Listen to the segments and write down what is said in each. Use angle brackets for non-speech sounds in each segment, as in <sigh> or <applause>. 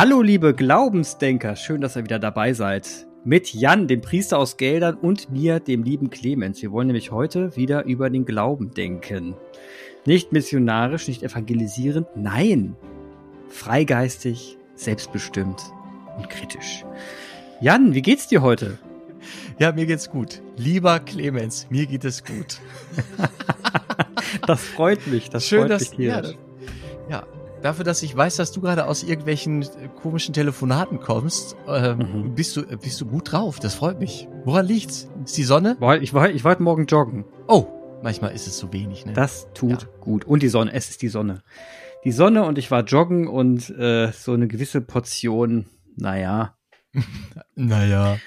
Hallo, liebe Glaubensdenker, schön, dass ihr wieder dabei seid. Mit Jan, dem Priester aus Geldern, und mir, dem lieben Clemens. Wir wollen nämlich heute wieder über den Glauben denken. Nicht missionarisch, nicht evangelisierend, nein, freigeistig, selbstbestimmt und kritisch. Jan, wie geht's dir heute? Ja, mir geht's gut. Lieber Clemens, mir geht es gut. <laughs> das freut mich, das Schön, freut dass, mich ja, ja, dafür, dass ich weiß, dass du gerade aus irgendwelchen komischen Telefonaten kommst, ähm, mhm. bist, du, bist du gut drauf. Das freut mich. Woran liegt's? Ist die Sonne? Ich war, ich war heute Morgen joggen. Oh, manchmal ist es so wenig. Ne? Das tut ja. gut. Und die Sonne, es ist die Sonne. Die Sonne und ich war joggen und äh, so eine gewisse Portion, naja. <laughs> naja.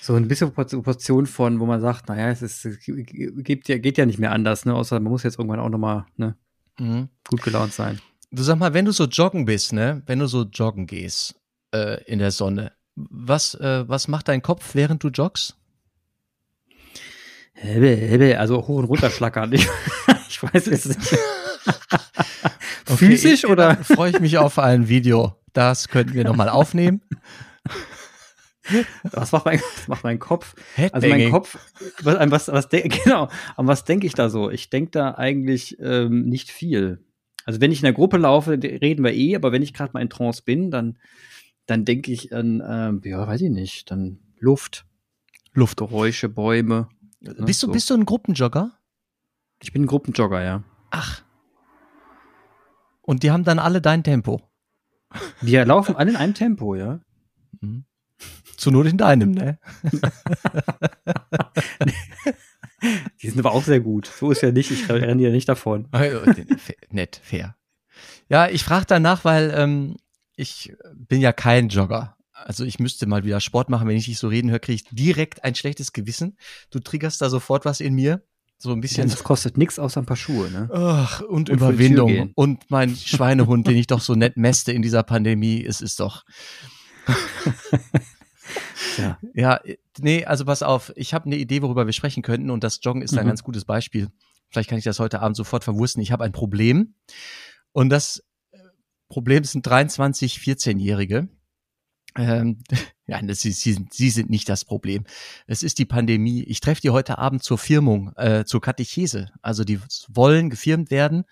So ein bisschen Portion von, wo man sagt, naja, es ist, es gibt ja, geht ja nicht mehr anders, ne? Außer man muss jetzt irgendwann auch nochmal, ne? Mhm. Gut gelaunt sein. Du sag mal, wenn du so joggen bist, ne, wenn du so joggen gehst äh, in der Sonne, was, äh, was macht dein Kopf, während du joggst? Hebe, hebe, also hoch und runter schlackern. Ich, <laughs> ich weiß es nicht. <laughs> okay, Physisch oder? <laughs> Freue ich mich auf ein Video. Das könnten wir nochmal aufnehmen. Was macht mein, was macht mein Kopf? Also mein Kopf, was, was, was genau, an was denke ich da so? Ich denke da eigentlich ähm, nicht viel. Also wenn ich in der Gruppe laufe, reden wir eh, aber wenn ich gerade mal in Trance bin, dann, dann denke ich an, ähm, ja, weiß ich nicht, dann Luft. Luftgeräusche, Bäume. Ne, bist, du, so. bist du ein Gruppenjogger? Ich bin ein Gruppenjogger, ja. Ach. Und die haben dann alle dein Tempo. Die laufen alle in einem Tempo, ja. Mhm. Zu Not in deinem, ne? <laughs> <laughs> Die sind aber auch sehr gut. So ist ja nicht, ich renne ja nicht davon. Nett, fair. Ja, ich frage danach, weil ähm, ich bin ja kein Jogger. Also ich müsste mal wieder Sport machen. Wenn ich dich so reden höre, kriege ich direkt ein schlechtes Gewissen. Du triggerst da sofort was in mir. So ein bisschen. Ja, das kostet nichts außer ein paar Schuhe, ne? Ach, und, und Überwindung. Und mein Schweinehund, den ich doch so nett mäste in dieser Pandemie, es ist doch. <laughs> Ja. ja, nee, also pass auf, ich habe eine Idee, worüber wir sprechen könnten und das Joggen ist mhm. ein ganz gutes Beispiel. Vielleicht kann ich das heute Abend sofort verwursten. Ich habe ein Problem und das äh, Problem sind 23, 14-Jährige. Ähm, <laughs> ja, das, sie, sie, sie sind nicht das Problem. Es ist die Pandemie. Ich treffe die heute Abend zur Firmung, äh, zur Katechese. Also die wollen gefirmt werden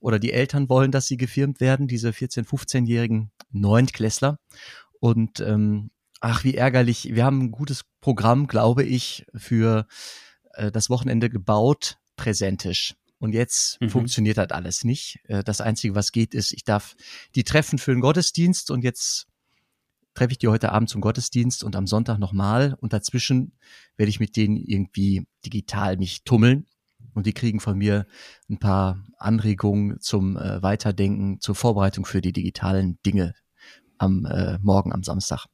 oder die Eltern wollen, dass sie gefirmt werden, diese 14-, 15-jährigen Neuntklässler. Und ähm, ach, wie ärgerlich. Wir haben ein gutes Programm, glaube ich, für äh, das Wochenende gebaut, präsentisch. Und jetzt mhm. funktioniert das alles nicht. Äh, das Einzige, was geht, ist, ich darf die treffen für den Gottesdienst und jetzt treffe ich die heute Abend zum Gottesdienst und am Sonntag nochmal. Und dazwischen werde ich mit denen irgendwie digital mich tummeln. Und die kriegen von mir ein paar Anregungen zum äh, Weiterdenken, zur Vorbereitung für die digitalen Dinge am äh, Morgen, am Samstag.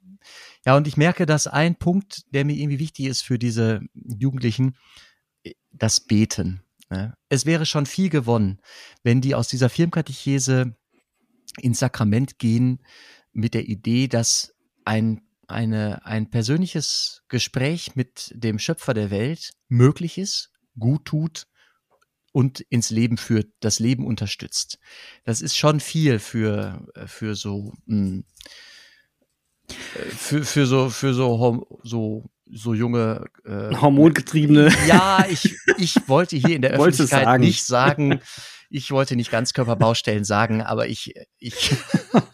Ja, und ich merke, dass ein Punkt, der mir irgendwie wichtig ist für diese Jugendlichen, äh, das Beten. Ne? Es wäre schon viel gewonnen, wenn die aus dieser Firmkatechese ins Sakrament gehen mit der Idee, dass ein, eine, ein persönliches Gespräch mit dem Schöpfer der Welt möglich ist, gut tut und ins Leben führt, das Leben unterstützt. Das ist schon viel für, für so mh, hm, für, für so, für so, so, so junge äh, Hormongetriebene. Ja, ich, ich wollte hier in der <laughs> Öffentlichkeit sagen. nicht sagen, <laughs> ich wollte nicht ganz Körperbaustellen sagen, aber ich, ich.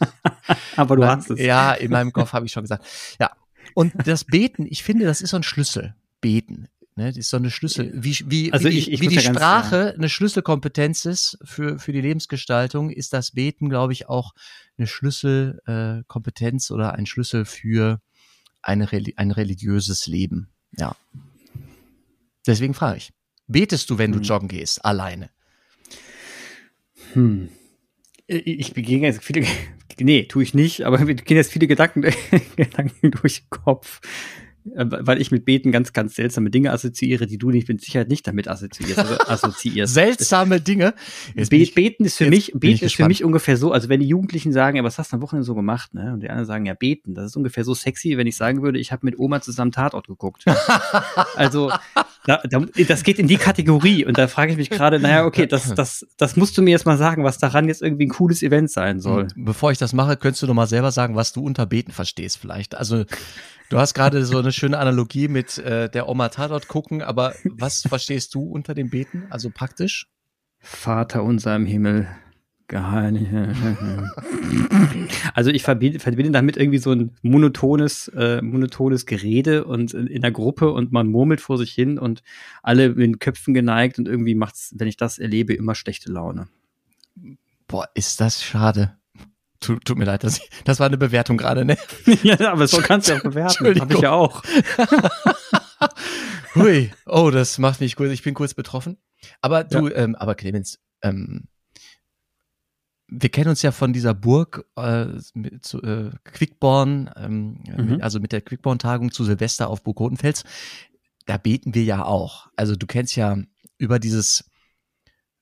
<laughs> aber du mein, hast es. Ja, in meinem Kopf habe ich schon gesagt. Ja. Und das Beten, ich finde, das ist so ein Schlüssel. Beten. Ne, das ist so eine Schlüssel, wie, wie, also wie, ich, ich wie die Sprache ganz, ja. eine Schlüsselkompetenz ist für, für die Lebensgestaltung, ist das Beten, glaube ich, auch eine Schlüsselkompetenz äh, oder ein Schlüssel für eine, ein religiöses Leben. Ja. Deswegen frage ich, betest du, wenn du hm. joggen gehst, alleine? Hm. Ich begegne jetzt viele, nee, tue ich nicht, aber mir gehen jetzt viele Gedanken, <laughs> Gedanken durch den Kopf. Äh, weil ich mit Beten ganz, ganz seltsame Dinge assoziiere, die du nicht mit Sicherheit nicht damit assoziierst. Also <laughs> assoziierst. seltsame Dinge. Be beten ist für mich, beten ist für mich ungefähr so, also wenn die Jugendlichen sagen, ja, was hast du am Wochenende so gemacht, ne? Und die anderen sagen, ja, beten. Das ist ungefähr so sexy, wenn ich sagen würde, ich habe mit Oma zusammen Tatort geguckt. <laughs> also, da, da, das geht in die Kategorie und da frage ich mich gerade, naja, okay, das, das, das musst du mir jetzt mal sagen, was daran jetzt irgendwie ein cooles Event sein soll. Bevor ich das mache, könntest du doch mal selber sagen, was du unter Beten verstehst vielleicht. Also Du hast gerade so eine schöne Analogie mit äh, der Oma Tatort gucken, aber was verstehst du unter dem Beten? Also praktisch? Vater unser im Himmel. Also ich verbinde, verbinde damit irgendwie so ein monotones, äh, monotones Gerede und in, in der Gruppe und man murmelt vor sich hin und alle mit den Köpfen geneigt und irgendwie macht's, wenn ich das erlebe, immer schlechte Laune. Boah, ist das schade. Tut, tut mir leid, das, das war eine Bewertung gerade, ne? <laughs> ja, aber so kannst du auch bewerten. Hab ich ja auch. <laughs> Hui, oh, das macht mich kurz, ich bin kurz betroffen. Aber du, ja. ähm, aber Clemens, ähm, wir kennen uns ja von dieser Burg äh, mit, zu, äh, Quickborn, ähm, mhm. also mit der Quickborn-Tagung zu Silvester auf Burg Rotenfels. Da beten wir ja auch. Also du kennst ja über dieses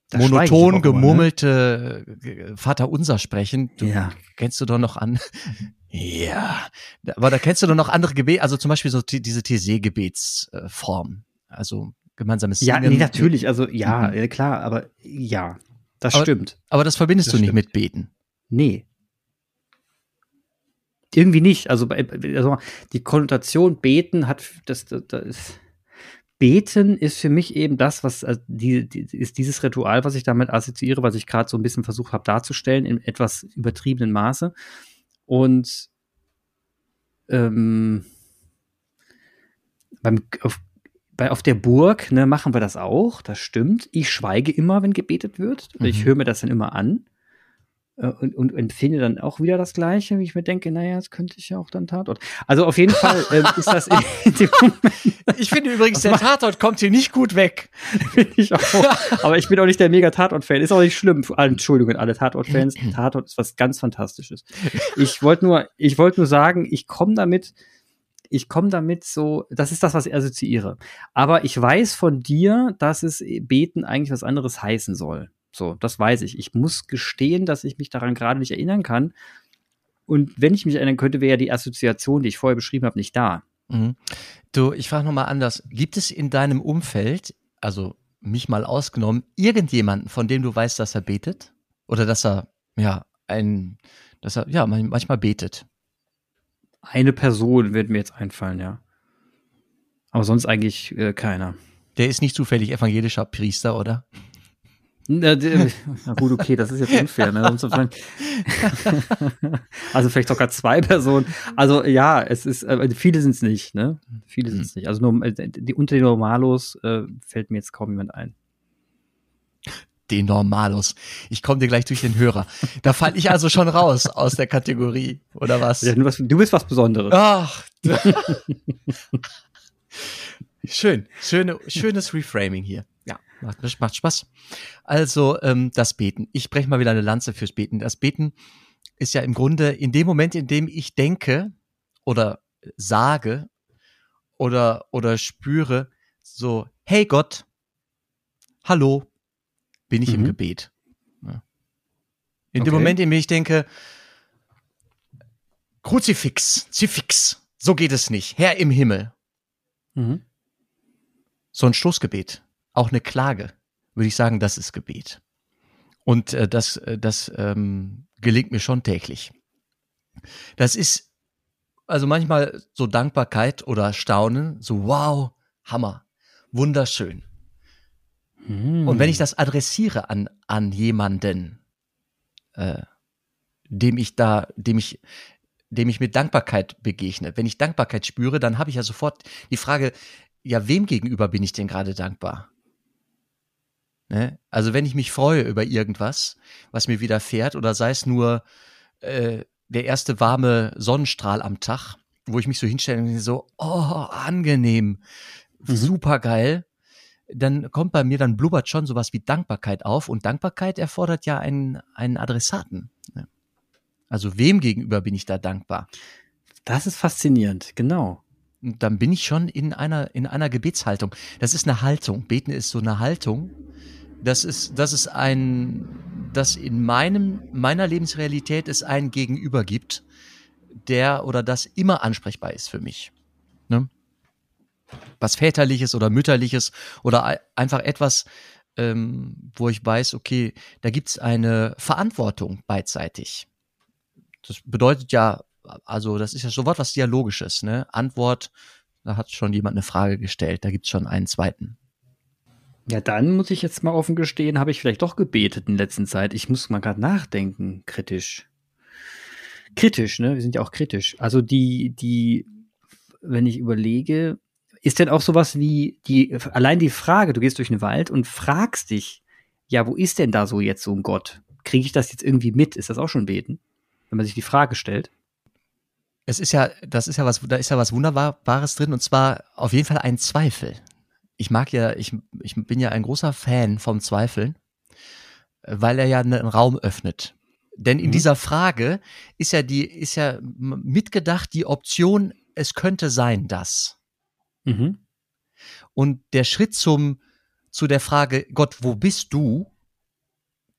das monoton gemurmelte ne? Vater unser sprechen. Du, ja. Kennst du doch noch an? <laughs> ja. Aber da kennst du doch noch andere Gebete, also zum Beispiel so diese TC-Gebetsform. Also gemeinsames Singen. Ja, nee, natürlich. Also ja, mhm. klar, aber ja, das aber, stimmt. Aber das verbindest das du stimmt. nicht mit Beten. Nee. Irgendwie nicht. Also, also die Konnotation beten hat das, das, das ist Beten ist für mich eben das, was also die, die, ist dieses Ritual, was ich damit assoziiere, was ich gerade so ein bisschen versucht habe darzustellen, in etwas übertriebenen Maße. Und ähm, beim, auf, bei, auf der Burg ne, machen wir das auch, das stimmt. Ich schweige immer, wenn gebetet wird. Mhm. Ich höre mir das dann immer an. Äh, und, und empfinde dann auch wieder das Gleiche, wie ich mir denke, naja, das könnte ich ja auch dann Tatort. Also auf jeden Fall <laughs> äh, ist das in, dem Moment. Ich finde übrigens, der Tatort kommt hier nicht gut weg. <laughs> Finde ich auch. Aber ich bin auch nicht der mega Tatort-Fan. Ist auch nicht schlimm. Entschuldigung, alle Tatort-Fans. <clears throat> Tatort ist was ganz Fantastisches. Ich wollte nur, ich wollte nur sagen, ich komme damit, ich komme damit so, das ist das, was ich assoziiere. Aber ich weiß von dir, dass es Beten eigentlich was anderes heißen soll. So, das weiß ich. Ich muss gestehen, dass ich mich daran gerade nicht erinnern kann. Und wenn ich mich erinnern könnte, wäre ja die Assoziation, die ich vorher beschrieben habe, nicht da. Mhm. Du, ich frage nochmal anders. Gibt es in deinem Umfeld, also mich mal ausgenommen, irgendjemanden, von dem du weißt, dass er betet? Oder dass er, ja, ein, dass er, ja, manchmal betet? Eine Person wird mir jetzt einfallen, ja. Aber sonst eigentlich äh, keiner. Der ist nicht zufällig evangelischer Priester, oder? <laughs> Na, gut, okay, das ist jetzt unfair. Ne? <laughs> also vielleicht sogar zwei Personen. Also ja, es ist, äh, viele sind es nicht. Ne? Viele sind es mhm. nicht. Also nur, äh, die, unter den Normalos äh, fällt mir jetzt kaum jemand ein. Den Normalos. Ich komme dir gleich durch den Hörer. Da falle ich also schon raus aus der Kategorie, oder was? Ja, du, du bist was Besonderes. Ach. <laughs> Schön, schöne, schönes Reframing hier. Macht, macht Spaß. Also ähm, das Beten. Ich breche mal wieder eine Lanze fürs Beten. Das Beten ist ja im Grunde in dem Moment, in dem ich denke oder sage oder oder spüre, so, hey Gott, hallo, bin ich mhm. im Gebet. Ja. In okay. dem Moment, in dem ich denke, Kruzifix, Zifix, so geht es nicht, Herr im Himmel. Mhm so ein Stoßgebet, auch eine Klage, würde ich sagen, das ist Gebet. Und äh, das, äh, das ähm, gelingt mir schon täglich. Das ist also manchmal so Dankbarkeit oder Staunen, so wow, Hammer, wunderschön. Hm. Und wenn ich das adressiere an, an jemanden, äh, dem ich da, dem ich, dem ich mit Dankbarkeit begegne, wenn ich Dankbarkeit spüre, dann habe ich ja sofort die Frage, ja, wem gegenüber bin ich denn gerade dankbar? Ne? Also wenn ich mich freue über irgendwas, was mir widerfährt, oder sei es nur äh, der erste warme Sonnenstrahl am Tag, wo ich mich so hinstelle und so, oh, angenehm, mhm. super geil, dann kommt bei mir, dann blubbert schon sowas wie Dankbarkeit auf und Dankbarkeit erfordert ja einen, einen Adressaten. Ne? Also wem gegenüber bin ich da dankbar? Das ist faszinierend, genau. Dann bin ich schon in einer, in einer Gebetshaltung. Das ist eine Haltung. Beten ist so eine Haltung. Das ist, das ist ein, das in meinem, meiner Lebensrealität es einen Gegenüber gibt, der oder das immer ansprechbar ist für mich. Ne? Was väterliches oder mütterliches oder einfach etwas, ähm, wo ich weiß, okay, da gibt's eine Verantwortung beidseitig. Das bedeutet ja also das ist ja so was Dialogisches, ne? Antwort, da hat schon jemand eine Frage gestellt, da gibt's schon einen zweiten. Ja, dann muss ich jetzt mal offen gestehen, habe ich vielleicht doch gebetet in letzter Zeit. Ich muss mal gerade nachdenken, kritisch. Kritisch, ne? Wir sind ja auch kritisch. Also die, die, wenn ich überlege, ist denn auch sowas wie die, allein die Frage, du gehst durch den Wald und fragst dich, ja, wo ist denn da so jetzt so ein Gott? Kriege ich das jetzt irgendwie mit? Ist das auch schon beten? Wenn man sich die Frage stellt es ist ja, das ist ja was, da ist ja was Wunderbares drin und zwar auf jeden Fall ein Zweifel. Ich mag ja, ich, ich bin ja ein großer Fan vom Zweifeln, weil er ja einen Raum öffnet. Denn in mhm. dieser Frage ist ja die, ist ja mitgedacht die Option, es könnte sein, dass. Mhm. Und der Schritt zum, zu der Frage, Gott, wo bist du?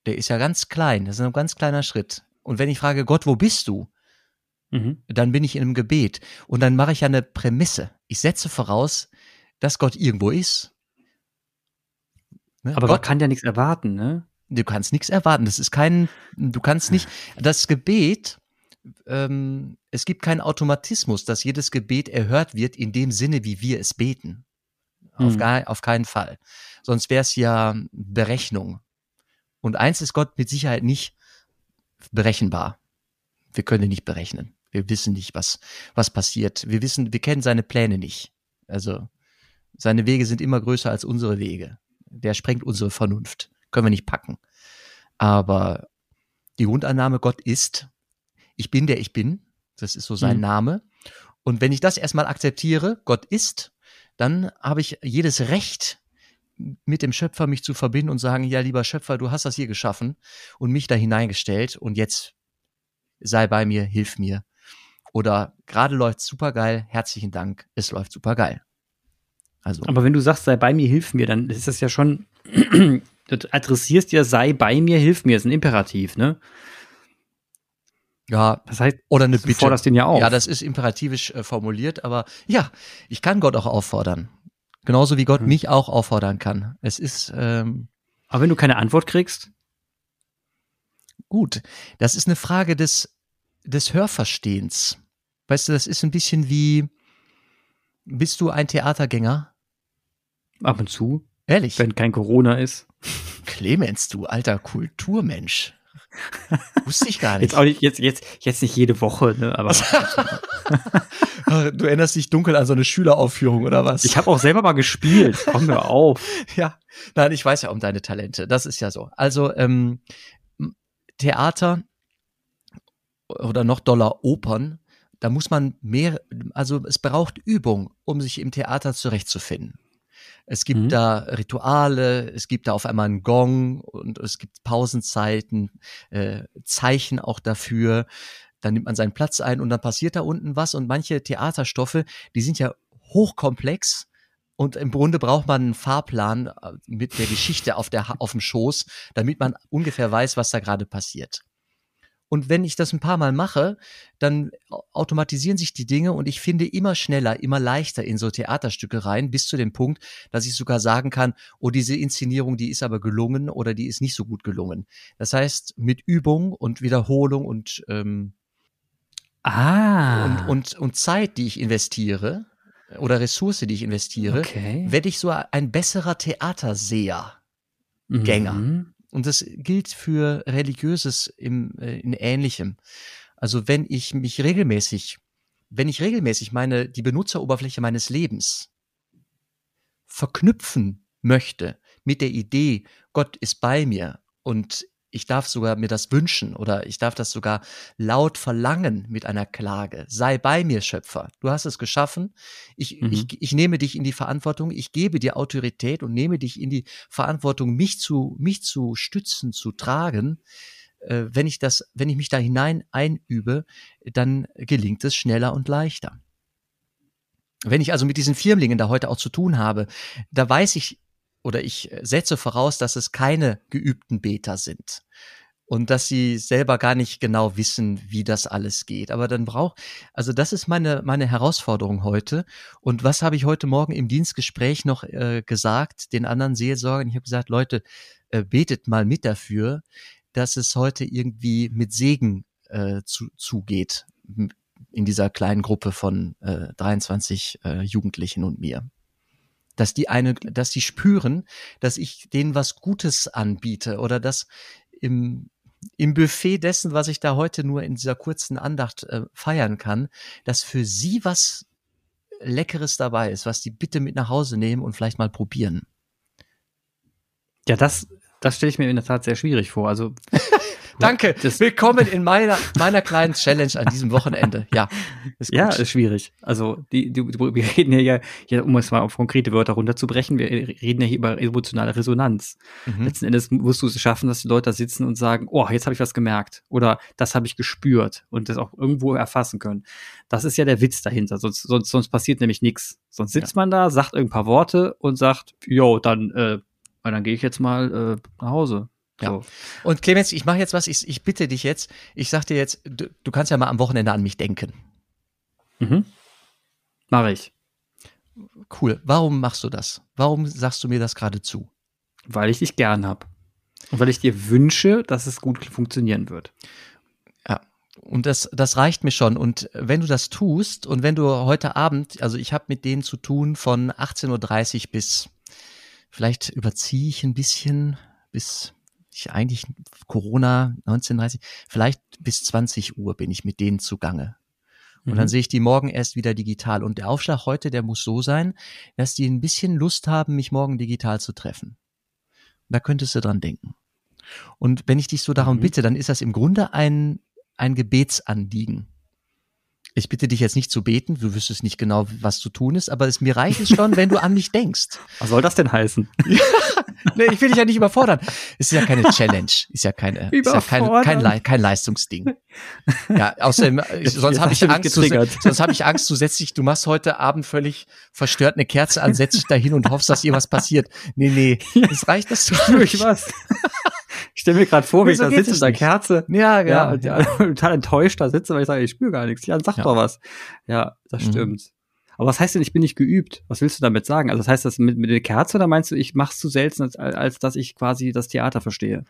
Der ist ja ganz klein. Das ist ein ganz kleiner Schritt. Und wenn ich frage, Gott, wo bist du? Mhm. Dann bin ich in einem Gebet. Und dann mache ich ja eine Prämisse. Ich setze voraus, dass Gott irgendwo ist. Ne? Aber Gott kann ja nichts erwarten, ne? Du kannst nichts erwarten. Das ist kein, du kannst nicht, das Gebet, ähm, es gibt keinen Automatismus, dass jedes Gebet erhört wird in dem Sinne, wie wir es beten. Auf, mhm. gar, auf keinen Fall. Sonst wäre es ja Berechnung. Und eins ist Gott mit Sicherheit nicht berechenbar. Wir können ihn nicht berechnen. Wir wissen nicht, was, was passiert. Wir wissen, wir kennen seine Pläne nicht. Also, seine Wege sind immer größer als unsere Wege. Der sprengt unsere Vernunft. Können wir nicht packen. Aber die Grundannahme, Gott ist, ich bin der ich bin. Das ist so sein mhm. Name. Und wenn ich das erstmal akzeptiere, Gott ist, dann habe ich jedes Recht, mit dem Schöpfer mich zu verbinden und sagen, ja, lieber Schöpfer, du hast das hier geschaffen und mich da hineingestellt und jetzt sei bei mir, hilf mir. Oder gerade läuft super geil, herzlichen Dank, es läuft super geil. Also. Aber wenn du sagst, sei bei mir, hilf mir, dann ist das ja schon, <clears throat> du adressierst ja, sei bei mir, hilf mir, ist ein Imperativ, ne? Ja, das heißt, oder eine Bitte. Du forderst den ja auch. Ja, das ist imperativisch äh, formuliert, aber ja, ich kann Gott auch auffordern. Genauso wie Gott mhm. mich auch auffordern kann. Es ist. Ähm, aber wenn du keine Antwort kriegst? Gut, das ist eine Frage des, des Hörverstehens. Weißt du, das ist ein bisschen wie, bist du ein Theatergänger? Ab und zu. Ehrlich? Wenn kein Corona ist. Clemens, du alter Kulturmensch. Wusste ich gar nicht. Jetzt, auch nicht jetzt, jetzt, jetzt nicht jede Woche, ne? Aber. <laughs> du erinnerst dich dunkel an so eine Schüleraufführung oder was? Ich habe auch selber mal gespielt. Komm mir auf. <laughs> ja. Nein, ich weiß ja um deine Talente. Das ist ja so. Also, ähm, Theater oder noch doller Opern, da muss man mehr, also es braucht Übung, um sich im Theater zurechtzufinden. Es gibt mhm. da Rituale, es gibt da auf einmal einen Gong und es gibt Pausenzeiten, äh, Zeichen auch dafür. Dann nimmt man seinen Platz ein und dann passiert da unten was und manche Theaterstoffe, die sind ja hochkomplex und im Grunde braucht man einen Fahrplan äh, mit der Geschichte auf, der, auf dem Schoß, damit man ungefähr weiß, was da gerade passiert. Und wenn ich das ein paar Mal mache, dann automatisieren sich die Dinge und ich finde immer schneller, immer leichter in so Theaterstücke rein, bis zu dem Punkt, dass ich sogar sagen kann, oh, diese Inszenierung, die ist aber gelungen oder die ist nicht so gut gelungen. Das heißt, mit Übung und Wiederholung und, ähm, ah. und, und, und Zeit, die ich investiere, oder Ressource, die ich investiere, okay. werde ich so ein besserer Theaterseher, Gänger. Mhm. Und das gilt für religiöses im, äh, in ähnlichem. Also wenn ich mich regelmäßig, wenn ich regelmäßig meine, die Benutzeroberfläche meines Lebens verknüpfen möchte mit der Idee, Gott ist bei mir und ich darf sogar mir das wünschen oder ich darf das sogar laut verlangen mit einer Klage. Sei bei mir, Schöpfer. Du hast es geschaffen. Ich, mhm. ich, ich nehme dich in die Verantwortung. Ich gebe dir Autorität und nehme dich in die Verantwortung, mich zu, mich zu stützen, zu tragen. Äh, wenn ich das, wenn ich mich da hinein einübe, dann gelingt es schneller und leichter. wenn ich also mit diesen Firmlingen da heute auch zu tun habe, da weiß ich oder ich setze voraus, dass es keine geübten Beter sind und dass sie selber gar nicht genau wissen, wie das alles geht. Aber dann braucht, also das ist meine meine Herausforderung heute. Und was habe ich heute Morgen im Dienstgespräch noch äh, gesagt den anderen Seelsorgern? Ich habe gesagt, Leute, äh, betet mal mit dafür, dass es heute irgendwie mit Segen äh, zu, zugeht in dieser kleinen Gruppe von äh, 23 äh, Jugendlichen und mir dass die eine, dass die spüren, dass ich denen was Gutes anbiete oder dass im im Buffet dessen, was ich da heute nur in dieser kurzen Andacht äh, feiern kann, dass für sie was Leckeres dabei ist, was die bitte mit nach Hause nehmen und vielleicht mal probieren. Ja, das, das stelle ich mir in der Tat sehr schwierig vor. Also <laughs> Danke. Das Willkommen in meiner, meiner kleinen Challenge an diesem Wochenende. Ja. Ist ja, ist schwierig. Also, die, die, wir reden hier ja, um es mal auf konkrete Wörter runterzubrechen, wir reden ja hier über emotionale Resonanz. Mhm. Letzten Endes musst du es schaffen, dass die Leute da sitzen und sagen, oh, jetzt habe ich was gemerkt. Oder das habe ich gespürt und das auch irgendwo erfassen können. Das ist ja der Witz dahinter. Sonst, sonst, sonst passiert nämlich nichts. Sonst sitzt ja. man da, sagt ein paar Worte und sagt, jo, dann, äh, dann gehe ich jetzt mal äh, nach Hause. Ja. So. Und Clemens, ich mache jetzt was, ich, ich bitte dich jetzt, ich sag dir jetzt, du, du kannst ja mal am Wochenende an mich denken. Mhm. Mache ich. Cool. Warum machst du das? Warum sagst du mir das gerade zu? Weil ich dich gern hab. Und weil ich dir wünsche, dass es gut funktionieren wird. Ja. Und das, das reicht mir schon. Und wenn du das tust und wenn du heute Abend, also ich habe mit denen zu tun von 18.30 Uhr bis, vielleicht überziehe ich ein bisschen, bis ich eigentlich Corona 1930, vielleicht bis 20 Uhr bin ich mit denen zugange. Und mhm. dann sehe ich die morgen erst wieder digital. Und der Aufschlag heute, der muss so sein, dass die ein bisschen Lust haben, mich morgen digital zu treffen. Da könntest du dran denken. Und wenn ich dich so darum mhm. bitte, dann ist das im Grunde ein, ein Gebetsanliegen. Ich bitte dich jetzt nicht zu beten, du wüsstest nicht genau, was zu tun ist, aber es, mir reicht es schon, wenn du an mich denkst. <laughs> Was soll das denn heißen? <laughs> nee, ich will dich ja nicht überfordern. Es ist ja keine Challenge, ist ja keine, ist ja kein, kein, kein Leistungsding. Ja, außerdem, äh, <laughs> sonst habe ich Angst, du, sonst habe ich Angst, du setzt dich, du machst heute Abend völlig verstört eine Kerze an, setzt dich da hin und hoffst, dass ihr was passiert. Nee, nee, es reicht, dass du durch was. Ich stelle mir gerade vor, wie ich da sitze mit der Kerze. Ja, ja, ja, ja. total enttäuscht da sitze, weil ich sage, ich spüre gar nichts. Ja, sag ja. doch was. Ja, das mhm. stimmt. Aber was heißt denn, ich bin nicht geübt? Was willst du damit sagen? Also das heißt das mit, mit der Kerze oder meinst du, ich mach's zu selten, als, als dass ich quasi das Theater verstehe?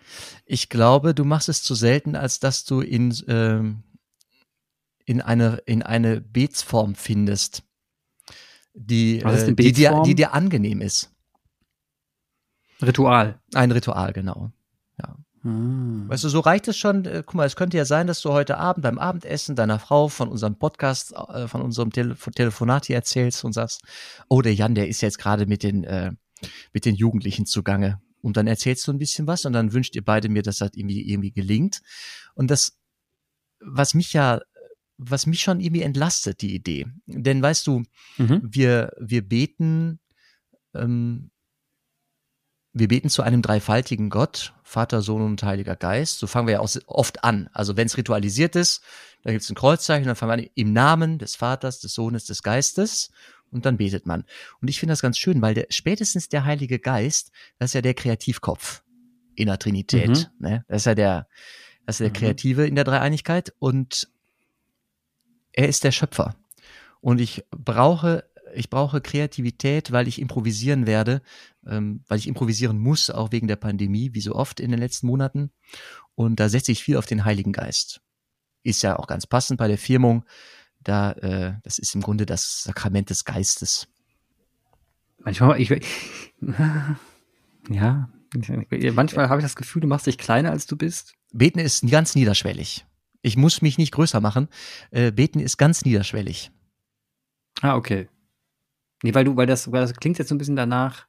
Ich glaube, du machst es zu selten, als dass du in, ähm, in eine, in eine Betsform findest, die, äh, die, dir, die dir angenehm ist. Ritual. Ein Ritual, genau. Ja. Hm. Weißt du, so reicht es schon. Äh, guck mal, es könnte ja sein, dass du heute Abend beim Abendessen deiner Frau von unserem Podcast, äh, von unserem Tele Telefonat hier erzählst und sagst, oh, der Jan, der ist jetzt gerade mit den, äh, mit den Jugendlichen zugange. Und dann erzählst du ein bisschen was und dann wünscht ihr beide mir, dass das irgendwie, irgendwie gelingt. Und das, was mich ja, was mich schon irgendwie entlastet, die Idee. Denn weißt du, mhm. wir, wir beten, ähm, wir beten zu einem dreifaltigen Gott, Vater, Sohn und Heiliger Geist. So fangen wir ja auch oft an. Also wenn es ritualisiert ist, dann gibt es ein Kreuzzeichen, dann fangen wir an im Namen des Vaters, des Sohnes, des Geistes und dann betet man. Und ich finde das ganz schön, weil der, spätestens der Heilige Geist, das ist ja der Kreativkopf in der Trinität. Mhm. Ne? Das ist ja der, das ist der mhm. Kreative in der Dreieinigkeit und er ist der Schöpfer. Und ich brauche ich brauche Kreativität, weil ich improvisieren werde, ähm, weil ich improvisieren muss, auch wegen der Pandemie, wie so oft in den letzten Monaten. Und da setze ich viel auf den Heiligen Geist. Ist ja auch ganz passend bei der Firmung. Da, äh, das ist im Grunde das Sakrament des Geistes. Manchmal, ich, <laughs> ja, manchmal habe ich das Gefühl, du machst dich kleiner, als du bist. Beten ist ganz niederschwellig. Ich muss mich nicht größer machen. Äh, beten ist ganz niederschwellig. Ah, okay. Nee, weil du, weil das, weil das klingt jetzt so ein bisschen danach,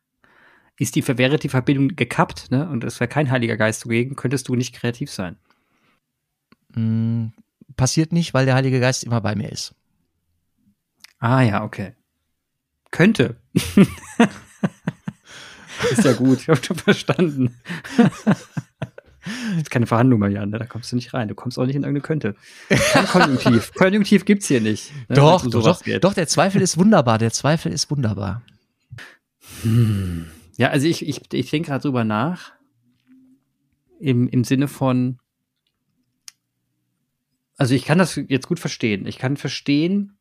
ist die, wäre die Verbindung gekappt, ne? Und es wäre kein Heiliger Geist zugegen, könntest du nicht kreativ sein. Mm, passiert nicht, weil der Heilige Geist immer bei mir ist. Ah ja, okay. Könnte. <laughs> ist ja gut, <laughs> ich habe schon verstanden. Das <laughs> ist keine Verhandlung mehr, Jan, ne? da kommst du nicht rein. Du kommst auch nicht in irgendeine Könnte. Kein Konjunktiv. Konjunktiv gibt's hier nicht. Ne? Doch, doch, doch, doch, der Zweifel ist wunderbar. Der Zweifel ist wunderbar. Hm. Ja, also ich, ich, ich denke gerade drüber nach. Im, Im Sinne von, also ich kann das jetzt gut verstehen. Ich kann verstehen,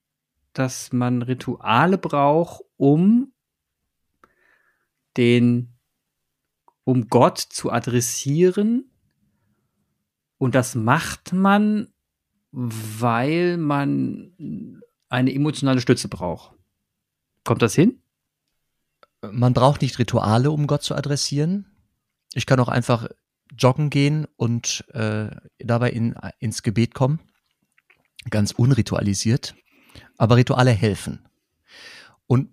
dass man Rituale braucht, um den, um Gott zu adressieren. Und das macht man, weil man eine emotionale Stütze braucht. Kommt das hin? Man braucht nicht Rituale, um Gott zu adressieren. Ich kann auch einfach joggen gehen und äh, dabei in, ins Gebet kommen. Ganz unritualisiert. Aber Rituale helfen. Und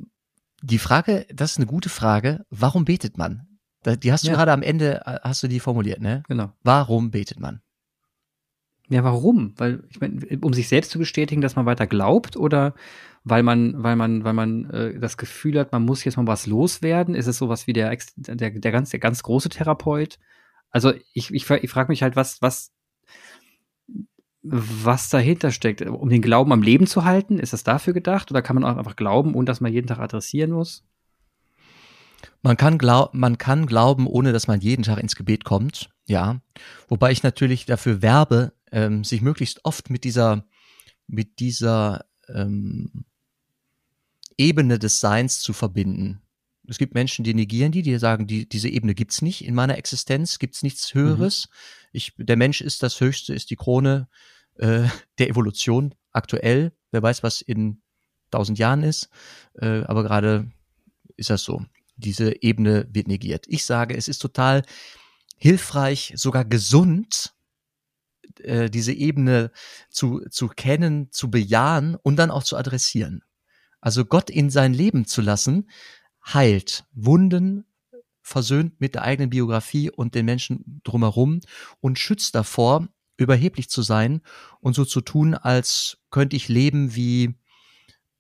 die Frage, das ist eine gute Frage, warum betet man? Die hast du ja. gerade am Ende, äh, hast du die formuliert, ne? Genau. Warum betet man? Ja, warum? Weil, ich meine, um sich selbst zu bestätigen, dass man weiter glaubt oder weil man, weil man, weil man äh, das Gefühl hat, man muss jetzt mal was loswerden? Ist es sowas wie der, der, der ganz, der ganz große Therapeut? Also ich, ich, ich frage mich halt, was, was, was dahinter steckt. Um den Glauben am Leben zu halten, ist das dafür gedacht? Oder kann man auch einfach glauben, ohne dass man jeden Tag adressieren muss? Man kann, glaub, man kann glauben, ohne dass man jeden Tag ins Gebet kommt, ja. Wobei ich natürlich dafür werbe, ähm, sich möglichst oft mit dieser, mit dieser ähm, Ebene des Seins zu verbinden. Es gibt Menschen, die negieren die, die sagen, die, diese Ebene gibt's nicht in meiner Existenz, gibt's nichts Höheres. Mhm. Ich, der Mensch ist das Höchste, ist die Krone äh, der Evolution aktuell. Wer weiß, was in tausend Jahren ist, äh, aber gerade ist das so. Diese Ebene wird negiert. Ich sage, es ist total hilfreich, sogar gesund, äh, diese Ebene zu, zu kennen, zu bejahen und dann auch zu adressieren. Also Gott in sein Leben zu lassen, heilt Wunden, versöhnt mit der eigenen Biografie und den Menschen drumherum und schützt davor, überheblich zu sein und so zu tun, als könnte ich leben wie,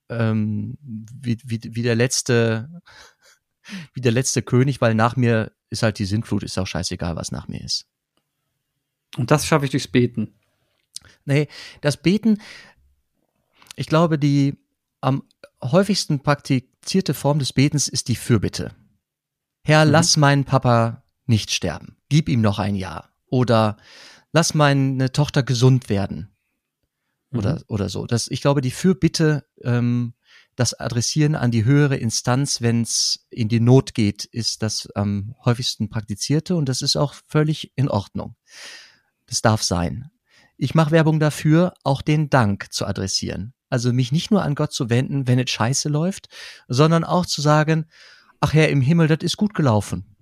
ähm, wie, wie, wie der letzte, wie der letzte König, weil nach mir ist halt die Sintflut, ist auch scheißegal, was nach mir ist. Und das schaffe ich durchs Beten. Nee, das Beten, ich glaube, die am häufigsten praktizierte Form des Betens ist die Fürbitte. Herr, mhm. lass meinen Papa nicht sterben. Gib ihm noch ein Jahr. Oder lass meine Tochter gesund werden. Oder, mhm. oder so. Das, ich glaube, die Fürbitte, ähm, das Adressieren an die höhere Instanz, wenn es in die Not geht, ist das am häufigsten praktizierte und das ist auch völlig in Ordnung. Das darf sein. Ich mache Werbung dafür, auch den Dank zu adressieren. Also mich nicht nur an Gott zu wenden, wenn es scheiße läuft, sondern auch zu sagen, ach Herr im Himmel, das ist gut gelaufen.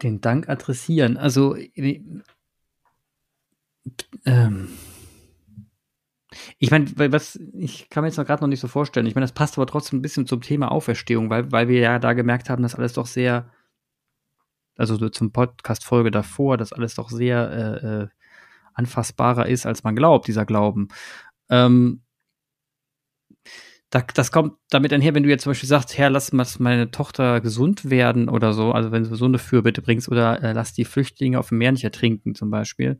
Den Dank adressieren. Also ähm, ich meine, was ich kann mir jetzt noch gerade noch nicht so vorstellen. Ich meine, das passt aber trotzdem ein bisschen zum Thema Auferstehung, weil, weil wir ja da gemerkt haben, dass alles doch sehr, also so zum Podcast-Folge davor, dass alles doch sehr äh, äh, anfassbarer ist, als man glaubt, dieser Glauben. Ähm, das kommt damit einher, wenn du jetzt zum Beispiel sagst, Herr, lass meine Tochter gesund werden oder so, also wenn du so eine Fürbitte bringst oder äh, lass die Flüchtlinge auf dem Meer nicht ertrinken zum Beispiel,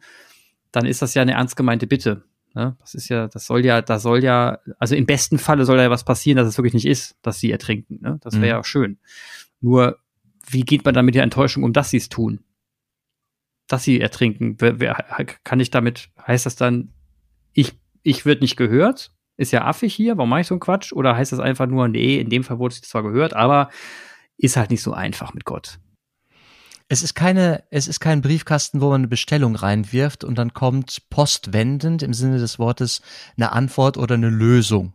dann ist das ja eine ernst gemeinte Bitte. Ne? Das ist ja, das soll ja, da soll ja, also im besten Falle soll ja was passieren, dass es wirklich nicht ist, dass sie ertrinken. Ne? Das wäre mhm. ja schön. Nur, wie geht man dann mit der Enttäuschung um, dass sie es tun? Dass sie ertrinken. Wer, wer, kann ich damit, heißt das dann, ich, ich wird nicht gehört? Ist ja affig hier, warum mache ich so einen Quatsch? Oder heißt das einfach nur, nee, in dem Fall wurde es zwar gehört, aber ist halt nicht so einfach mit Gott. Es ist keine, es ist kein Briefkasten, wo man eine Bestellung reinwirft und dann kommt postwendend im Sinne des Wortes eine Antwort oder eine Lösung.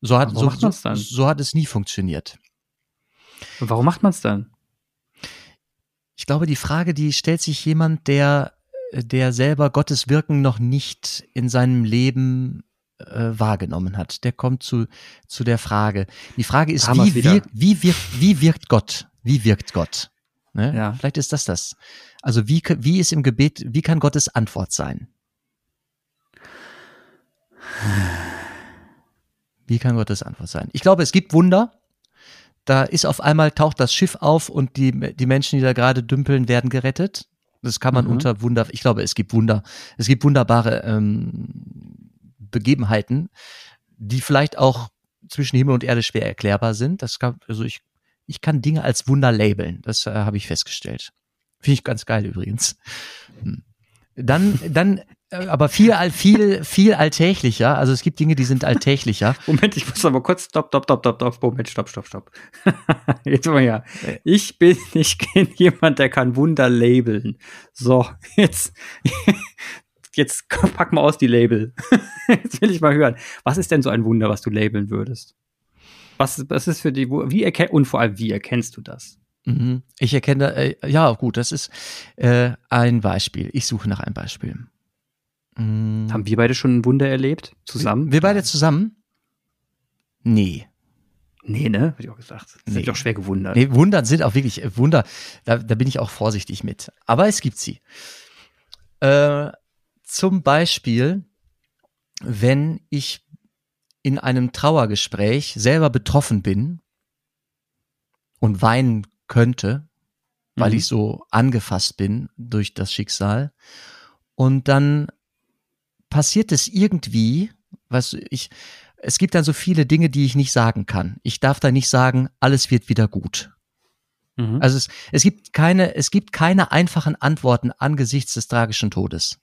So hat, so, so, so hat es nie funktioniert. Und warum macht man es dann? Ich glaube, die Frage, die stellt sich jemand, der, der selber Gottes Wirken noch nicht in seinem Leben äh, wahrgenommen hat. Der kommt zu, zu der Frage. Die Frage ist, wie, wirkt, wie, wirkt, wie wirkt Gott? Wie wirkt Gott? Ne? Ja. Vielleicht ist das das. Also wie, wie ist im Gebet, wie kann Gottes Antwort sein? Wie kann Gottes Antwort sein? Ich glaube, es gibt Wunder. Da ist auf einmal taucht das Schiff auf und die, die Menschen, die da gerade dümpeln, werden gerettet. Das kann man mhm. unter Wunder, ich glaube, es gibt Wunder, es gibt wunderbare ähm, Begebenheiten, die vielleicht auch zwischen Himmel und Erde schwer erklärbar sind. Das kann, also ich, ich kann Dinge als Wunder labeln. Das äh, habe ich festgestellt. Finde ich ganz geil übrigens. Hm. Dann, dann, äh, aber viel, viel, viel alltäglicher. Also es gibt Dinge, die sind alltäglicher. <laughs> Moment, ich muss aber kurz, stopp, stopp, stopp, stopp, stopp, Moment, stopp, stopp, stopp. <laughs> Jetzt mal ja. Ich bin, ich kenne jemand, der kann Wunder labeln. So, jetzt, jetzt <laughs> pack mal aus die Label. <laughs> jetzt will ich mal hören. Was ist denn so ein Wunder, was du labeln würdest? Was, was ist für die, wie erkennst, und vor allem, wie erkennst du das? Mhm. Ich erkenne, äh, ja gut, das ist äh, ein Beispiel. Ich suche nach einem Beispiel. Mhm. Haben wir beide schon ein Wunder erlebt? Zusammen? Wir, wir beide zusammen? Nee. Nee, ne? Hab ich auch gesagt. Das nee. sind doch schwer gewundert. Nee, Wundern sind auch wirklich äh, Wunder. Da, da bin ich auch vorsichtig mit. Aber es gibt sie. Äh, zum Beispiel, wenn ich in einem Trauergespräch selber betroffen bin und weinen könnte, weil mhm. ich so angefasst bin durch das Schicksal. Und dann passiert es irgendwie, was ich, es gibt dann so viele Dinge, die ich nicht sagen kann. Ich darf da nicht sagen, alles wird wieder gut. Mhm. Also es, es gibt keine, es gibt keine einfachen Antworten angesichts des tragischen Todes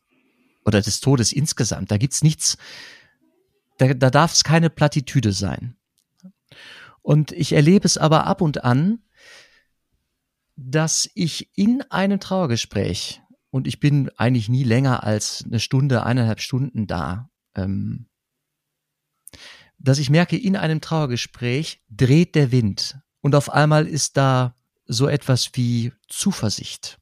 oder des Todes insgesamt. Da gibt's nichts, da, da darf es keine Plattitüde sein. Und ich erlebe es aber ab und an, dass ich in einem Trauergespräch, und ich bin eigentlich nie länger als eine Stunde, eineinhalb Stunden da, ähm, dass ich merke, in einem Trauergespräch dreht der Wind und auf einmal ist da so etwas wie Zuversicht.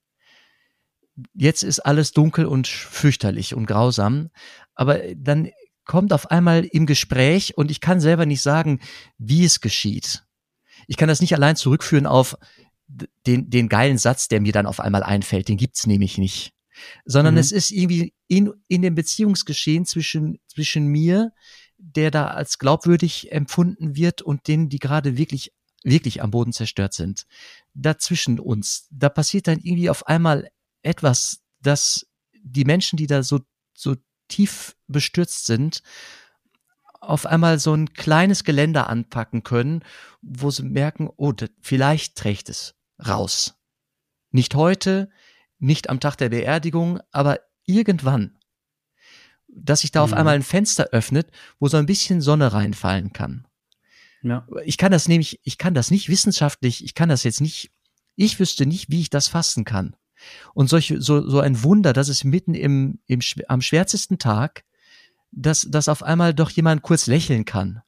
Jetzt ist alles dunkel und fürchterlich und grausam, aber dann kommt auf einmal im Gespräch und ich kann selber nicht sagen, wie es geschieht. Ich kann das nicht allein zurückführen auf, den, den geilen Satz, der mir dann auf einmal einfällt, den gibt's nämlich nicht. Sondern mhm. es ist irgendwie in, in dem Beziehungsgeschehen zwischen, zwischen mir, der da als glaubwürdig empfunden wird und denen, die gerade wirklich, wirklich am Boden zerstört sind. Dazwischen uns, da passiert dann irgendwie auf einmal etwas, dass die Menschen, die da so, so tief bestürzt sind, auf einmal so ein kleines Geländer anpacken können, wo sie merken, oh, vielleicht trägt es raus. Nicht heute, nicht am Tag der Beerdigung, aber irgendwann. Dass sich da mhm. auf einmal ein Fenster öffnet, wo so ein bisschen Sonne reinfallen kann. Ja. Ich kann das nämlich, ich kann das nicht wissenschaftlich, ich kann das jetzt nicht, ich wüsste nicht, wie ich das fassen kann. Und solche, so, so ein Wunder, dass es mitten im, im, am schwärzesten Tag, dass, dass auf einmal doch jemand kurz lächeln kann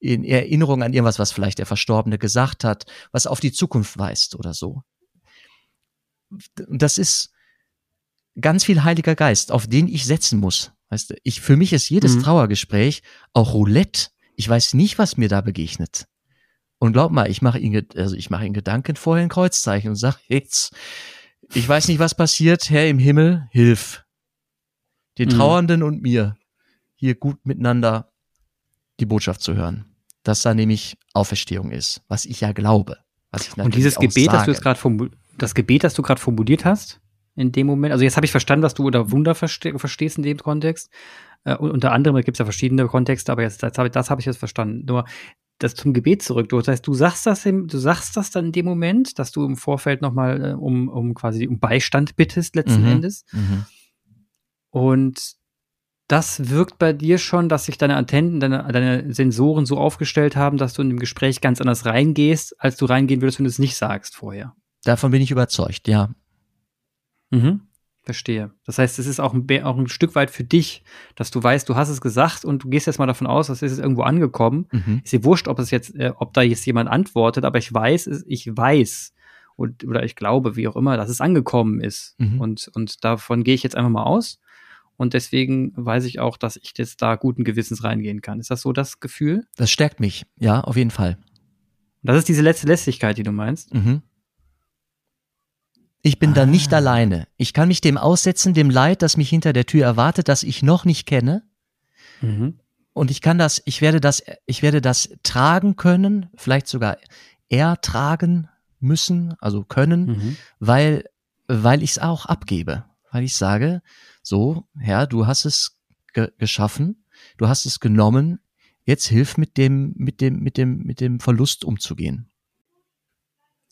in Erinnerung an irgendwas, was vielleicht der Verstorbene gesagt hat, was auf die Zukunft weist oder so. Und das ist ganz viel Heiliger Geist, auf den ich setzen muss. Weißt du, ich, für mich ist jedes mhm. Trauergespräch auch Roulette. Ich weiß nicht, was mir da begegnet. Und glaub mal, ich mache in, also ich mache in Gedanken vorher ein Kreuzzeichen und sag jetzt, ich weiß nicht, was passiert, Herr im Himmel, hilf. Den mhm. Trauernden und mir hier gut miteinander die Botschaft zu hören dass da nämlich Auferstehung ist, was ich ja glaube. Was ich und dieses Gebet, das du jetzt gerade das Gebet, das du gerade formuliert hast, in dem Moment, also jetzt habe ich verstanden, was du unter Wunder verste verstehst in dem Kontext. Äh, unter anderem gibt es ja verschiedene Kontexte, aber jetzt das habe das hab ich jetzt verstanden. Nur das zum Gebet zurück. Das heißt, du sagst das, im, du sagst das dann in dem Moment, dass du im Vorfeld nochmal äh, um, um quasi um Beistand bittest letzten mhm. Endes. Mhm. Und das wirkt bei dir schon, dass sich deine Antennen, deine, deine Sensoren so aufgestellt haben, dass du in dem Gespräch ganz anders reingehst, als du reingehen würdest, wenn du es nicht sagst vorher. Davon bin ich überzeugt, ja. Mhm. Verstehe. Das heißt, es ist auch ein, auch ein Stück weit für dich, dass du weißt, du hast es gesagt und du gehst jetzt mal davon aus, dass es irgendwo angekommen. Mhm. Ist dir wurscht, ob es jetzt, äh, ob da jetzt jemand antwortet, aber ich weiß, ich weiß und, oder ich glaube, wie auch immer, dass es angekommen ist. Mhm. Und, und davon gehe ich jetzt einfach mal aus. Und deswegen weiß ich auch, dass ich jetzt da guten Gewissens reingehen kann. Ist das so das Gefühl? Das stärkt mich, ja, auf jeden Fall. Das ist diese letzte Lässigkeit, die du meinst. Mhm. Ich bin ah. da nicht alleine. Ich kann mich dem aussetzen, dem Leid, das mich hinter der Tür erwartet, das ich noch nicht kenne. Mhm. Und ich kann das, ich werde das, ich werde das tragen können, vielleicht sogar ertragen müssen, also können, mhm. weil weil ich es auch abgebe, weil ich sage, so, Herr, du hast es ge geschaffen, du hast es genommen, jetzt hilf mit dem, mit dem, mit dem, mit dem Verlust umzugehen.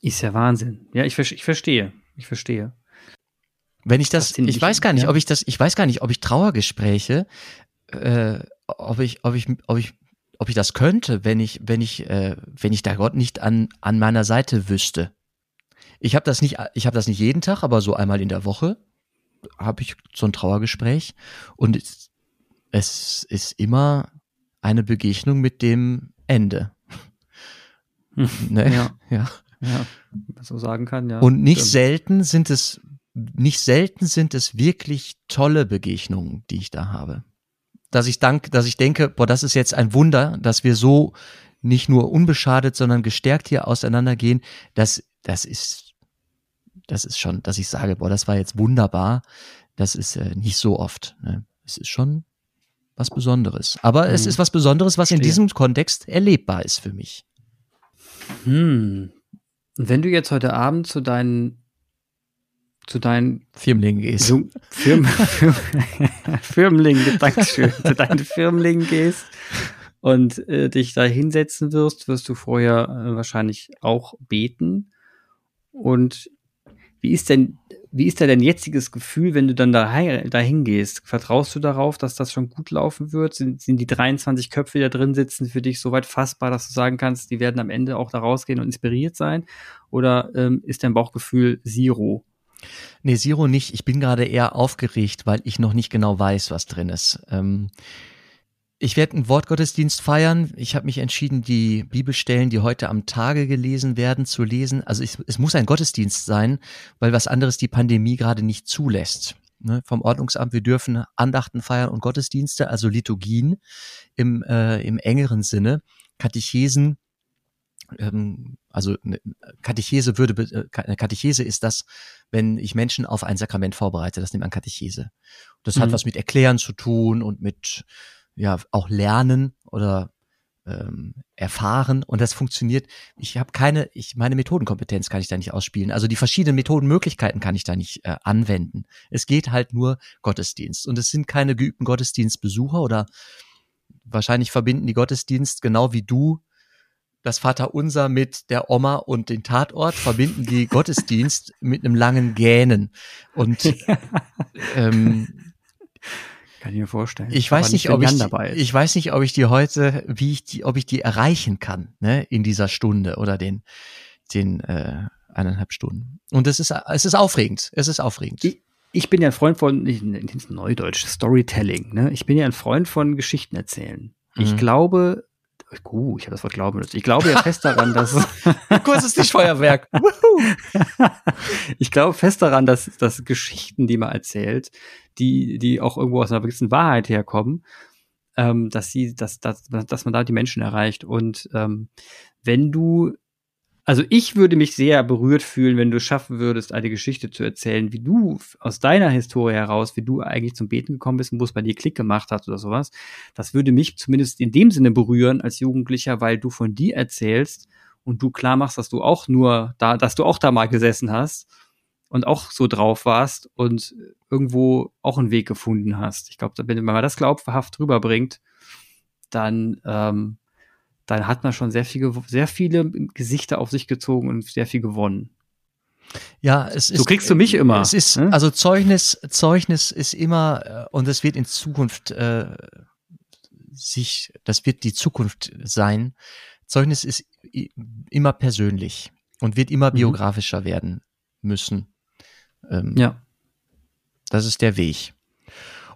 Ist ja Wahnsinn. Ja, ich, ich verstehe. Ich verstehe. Wenn ich das, ich weiß gar nicht, ja. ob ich das, ich weiß gar nicht, ob ich Trauergespräche, äh, ob ich, ob ich, ob ich, ob ich das könnte, wenn ich, wenn ich, äh, wenn ich da Gott nicht an an meiner Seite wüsste. Ich habe das nicht, ich habe das nicht jeden Tag, aber so einmal in der Woche habe ich so ein Trauergespräch und es, es ist immer eine Begegnung mit dem Ende. Hm. Ne? Ja. ja. Ja, so sagen kann, ja. Und nicht Stimmt. selten sind es, nicht selten sind es wirklich tolle Begegnungen, die ich da habe. Dass ich dank, dass ich denke, boah, das ist jetzt ein Wunder, dass wir so nicht nur unbeschadet, sondern gestärkt hier auseinandergehen. Das, das ist, das ist schon, dass ich sage, boah, das war jetzt wunderbar. Das ist äh, nicht so oft. Ne? Es ist schon was Besonderes. Aber hm. es ist was Besonderes, was in diesem Kontext erlebbar ist für mich. Hm, wenn du jetzt heute Abend zu deinen zu deinen Firmlingen gehst. So, Firm, Firm, <laughs> Firmlingen, Dankeschön, <laughs> zu deinen Firmlingen gehst und äh, dich da hinsetzen wirst, wirst du vorher äh, wahrscheinlich auch beten. Und wie ist denn wie ist da dein jetziges Gefühl, wenn du dann da, dahin gehst? Vertraust du darauf, dass das schon gut laufen wird? Sind, sind die 23 Köpfe, die da drin sitzen, für dich so weit fassbar, dass du sagen kannst, die werden am Ende auch da rausgehen und inspiriert sein? Oder ähm, ist dein Bauchgefühl Zero? Nee, Zero nicht. Ich bin gerade eher aufgeregt, weil ich noch nicht genau weiß, was drin ist. Ähm, ich werde einen Wortgottesdienst feiern. Ich habe mich entschieden, die Bibelstellen, die heute am Tage gelesen werden, zu lesen. Also ich, es muss ein Gottesdienst sein, weil was anderes die Pandemie gerade nicht zulässt. Ne, vom Ordnungsamt, wir dürfen Andachten feiern und Gottesdienste, also Liturgien im, äh, im engeren Sinne. Katechesen, ähm, also ne, Katechese würde, äh, Katechese ist das, wenn ich Menschen auf ein Sakrament vorbereite, das nennt man Katechese. Das mhm. hat was mit Erklären zu tun und mit ja auch lernen oder ähm, erfahren und das funktioniert. Ich habe keine, ich meine Methodenkompetenz kann ich da nicht ausspielen. Also die verschiedenen Methodenmöglichkeiten kann ich da nicht äh, anwenden. Es geht halt nur Gottesdienst und es sind keine geübten Gottesdienstbesucher oder wahrscheinlich verbinden die Gottesdienst genau wie du das Vaterunser mit der Oma und den Tatort, verbinden die <laughs> Gottesdienst mit einem langen Gähnen und <laughs> ähm, ich mir vorstellen. Ich weiß nicht, ob ich, ich weiß nicht, ob ich die heute, wie ich die, ob ich die erreichen kann, ne, in dieser Stunde oder den, den äh, eineinhalb Stunden. Und es ist, es ist aufregend. Es ist aufregend. Ich, ich bin ja ein Freund von, ich nenne es Neudeutsch, Storytelling. Ne? Ich bin ja ein Freund von Geschichten erzählen. Mhm. Ich glaube, Uh, ich habe das Wort Glauben benutzt. Ich glaube ja fest daran, dass. <laughs> <laughs> Kurzes Tischfeuerwerk. <laughs> ich glaube fest daran, dass, dass Geschichten, die man erzählt, die, die auch irgendwo aus einer gewissen Wahrheit herkommen, ähm, dass sie, dass, dass, dass man da die Menschen erreicht. Und ähm, wenn du also ich würde mich sehr berührt fühlen, wenn du schaffen würdest, eine Geschichte zu erzählen, wie du aus deiner Historie heraus, wie du eigentlich zum Beten gekommen bist und wo es bei dir Klick gemacht hat oder sowas. Das würde mich zumindest in dem Sinne berühren als Jugendlicher, weil du von dir erzählst und du klar machst, dass du auch nur da, dass du auch da mal gesessen hast und auch so drauf warst und irgendwo auch einen Weg gefunden hast. Ich glaube, wenn man das glaubhaft rüberbringt, dann ähm, dann hat man schon sehr, viel, sehr viele Gesichter auf sich gezogen und sehr viel gewonnen. Ja, es ist. So kriegst du mich immer. Es ist, ne? also Zeugnis, Zeugnis ist immer, äh, und es wird in Zukunft äh, sich, das wird die Zukunft sein. Zeugnis ist immer persönlich und wird immer mhm. biografischer werden müssen. Ähm, ja. Das ist der Weg.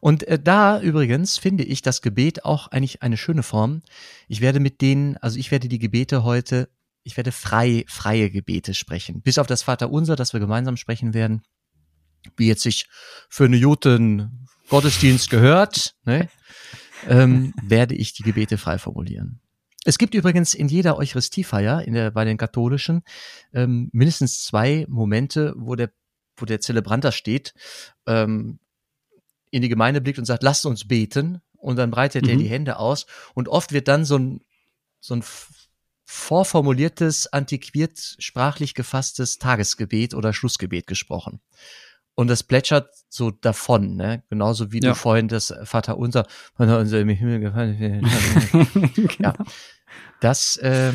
Und äh, da übrigens finde ich das Gebet auch eigentlich eine schöne Form. Ich werde mit denen, also ich werde die Gebete heute, ich werde frei, freie Gebete sprechen. Bis auf das Vaterunser, das wir gemeinsam sprechen werden, wie jetzt sich für einen guten Gottesdienst gehört, ne, ähm, <laughs> werde ich die Gebete frei formulieren. Es gibt übrigens in jeder Eucharistiefeier, in der, bei den katholischen, ähm, mindestens zwei Momente, wo der, wo der Zelebrant da steht, ähm, in die Gemeinde blickt und sagt, lasst uns beten. Und dann breitet mhm. er die Hände aus. Und oft wird dann so ein, so ein vorformuliertes, antiquiert sprachlich gefasstes Tagesgebet oder Schlussgebet gesprochen. Und das plätschert so davon, ne? Genauso wie ja. du vorhin das Vater unser, Vater unser im Himmel gefallen. <laughs> <laughs> Ja. Das, äh,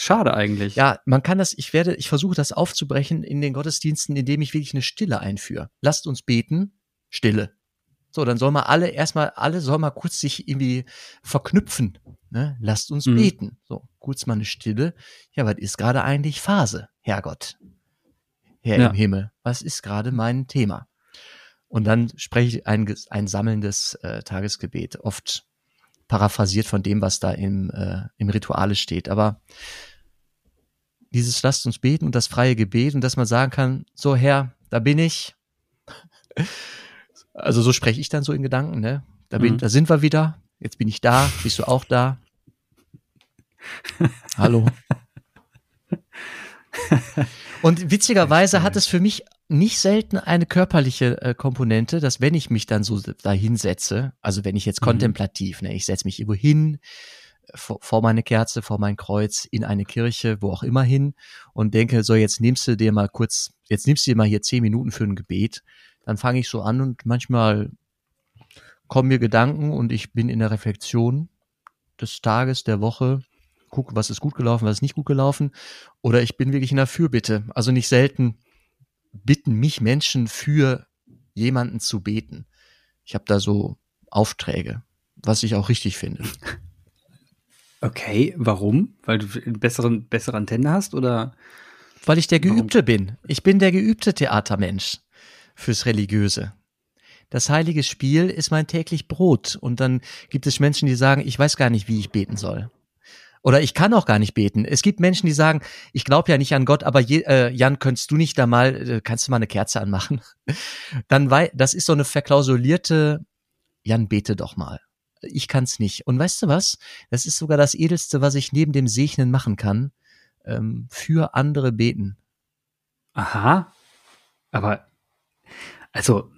Schade eigentlich. Ja, man kann das, ich werde, ich versuche das aufzubrechen in den Gottesdiensten, indem ich wirklich eine Stille einführe. Lasst uns beten, Stille. So, dann soll mal alle erstmal, alle soll mal kurz sich irgendwie verknüpfen. Ne? Lasst uns mhm. beten. So, kurz mal eine Stille. Ja, was ist gerade eigentlich Phase, Herrgott? Herr ja. im Himmel, was ist gerade mein Thema? Und dann spreche ich ein, ein sammelndes äh, Tagesgebet, oft paraphrasiert von dem, was da im, äh, im Rituale steht. Aber dieses Lasst uns beten und das freie Gebet und dass man sagen kann, so Herr, da bin ich. <laughs> Also so spreche ich dann so in Gedanken, ne? Da, bin, mhm. da sind wir wieder. Jetzt bin ich da. Bist du auch da? Hallo. <laughs> Und witzigerweise hat es für mich nicht selten eine körperliche äh, Komponente, dass wenn ich mich dann so dahin setze, also wenn ich jetzt mhm. kontemplativ, ne, ich setze mich irgendwo hin, vor, vor meine Kerze, vor mein Kreuz, in eine Kirche, wo auch immer hin und denke, so jetzt nimmst du dir mal kurz, jetzt nimmst du dir mal hier zehn Minuten für ein Gebet, dann fange ich so an und manchmal kommen mir Gedanken und ich bin in der Reflexion des Tages, der Woche, gucke, was ist gut gelaufen, was ist nicht gut gelaufen, oder ich bin wirklich in der Fürbitte. Also nicht selten bitten mich Menschen für jemanden zu beten. Ich habe da so Aufträge, was ich auch richtig finde. <laughs> Okay, warum? Weil du besseren, bessere Antenne hast oder? Weil ich der Geübte warum? bin. Ich bin der geübte Theatermensch fürs Religiöse. Das heilige Spiel ist mein täglich Brot. Und dann gibt es Menschen, die sagen, ich weiß gar nicht, wie ich beten soll. Oder ich kann auch gar nicht beten. Es gibt Menschen, die sagen, ich glaube ja nicht an Gott, aber je, äh, Jan, könntest du nicht da mal, äh, kannst du mal eine Kerze anmachen? <laughs> Dann weil das ist so eine verklausulierte, Jan, bete doch mal. Ich kann's nicht. Und weißt du was? Das ist sogar das Edelste, was ich neben dem Segnen machen kann. Ähm, für andere beten. Aha. Aber, also,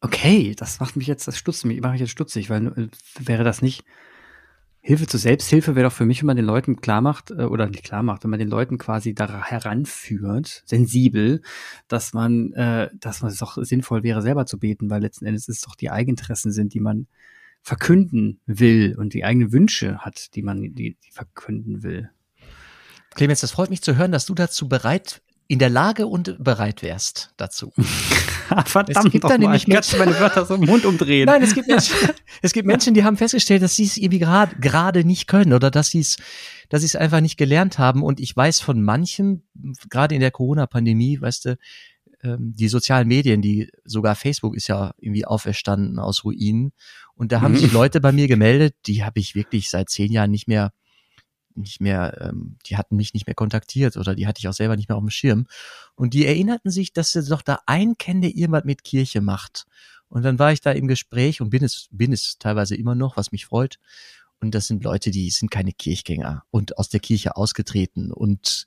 okay, das macht mich jetzt, das stutzt mich, macht mich jetzt stutzig, weil äh, wäre das nicht, Hilfe zur Selbsthilfe wäre doch für mich, wenn man den Leuten klar macht, äh, oder nicht klar macht, wenn man den Leuten quasi da heranführt, sensibel, dass man, äh, dass man es doch sinnvoll wäre, selber zu beten, weil letzten Endes es doch die Eigeninteressen sind, die man verkünden will und die eigenen Wünsche hat, die man, die, die verkünden will. Clemens, das freut mich zu hören, dass du dazu bereit in der Lage und bereit wärst dazu. <laughs> Verdammt, es gibt da nämlich Menschen, meine Wörter so im Mund umdrehen. Nein, es gibt Menschen, <laughs> es gibt Menschen, die haben festgestellt, dass sie es irgendwie gerade gerade nicht können oder dass sie es dass sie es einfach nicht gelernt haben und ich weiß von manchen gerade in der Corona Pandemie, weißt du, ähm, die sozialen Medien, die sogar Facebook ist ja irgendwie auferstanden aus Ruinen und da haben mhm. sich Leute bei mir gemeldet, die habe ich wirklich seit zehn Jahren nicht mehr nicht mehr, ähm, die hatten mich nicht mehr kontaktiert oder die hatte ich auch selber nicht mehr auf dem Schirm. Und die erinnerten sich, dass sie doch da einen kennen, der irgendwas mit Kirche macht. Und dann war ich da im Gespräch und bin es, bin es teilweise immer noch, was mich freut. Und das sind Leute, die sind keine Kirchgänger und aus der Kirche ausgetreten und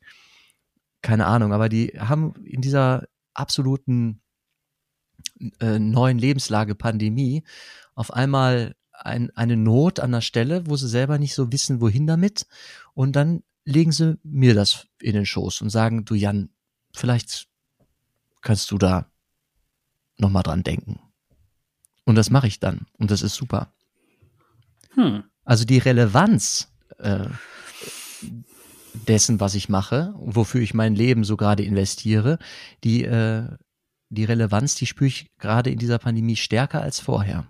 keine Ahnung, aber die haben in dieser absoluten äh, neuen Lebenslage Pandemie auf einmal ein, eine Not an der Stelle, wo sie selber nicht so wissen, wohin damit. Und dann legen sie mir das in den Schoß und sagen, du Jan, vielleicht kannst du da nochmal dran denken. Und das mache ich dann. Und das ist super. Hm. Also die Relevanz äh, dessen, was ich mache, wofür ich mein Leben so gerade investiere, die, äh, die Relevanz, die spüre ich gerade in dieser Pandemie stärker als vorher.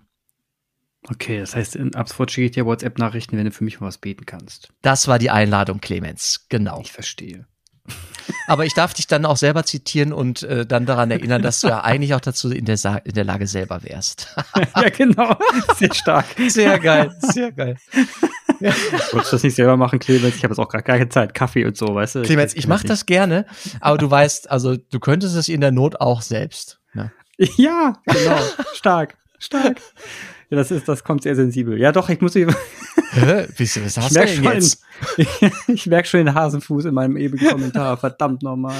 Okay, das heißt, in Absford schicke ich dir WhatsApp-Nachrichten, wenn du für mich mal was beten kannst. Das war die Einladung, Clemens. Genau. Ich verstehe. <laughs> Aber ich darf dich dann auch selber zitieren und äh, dann daran erinnern, dass du ja <laughs> eigentlich auch dazu in der, Sa in der Lage selber wärst. ja, genau. <laughs> Sehr stark. Sehr geil. Sehr geil. Ja. Wolltest du das nicht selber machen, Clemens? Ich habe jetzt auch gar keine Zeit. Kaffee und so, weißt du? Clemens, ich, ich mache das gerne, aber du weißt, also du könntest es in der Not auch selbst. Ne? Ja, genau. Stark. Stark. Ja, das ist, das kommt sehr sensibel. Ja, doch, ich muss. Hä? Was, was hast du denn jetzt? <laughs> ich, ich merke schon den Hasenfuß in meinem ewigen Kommentar. Verdammt nochmal.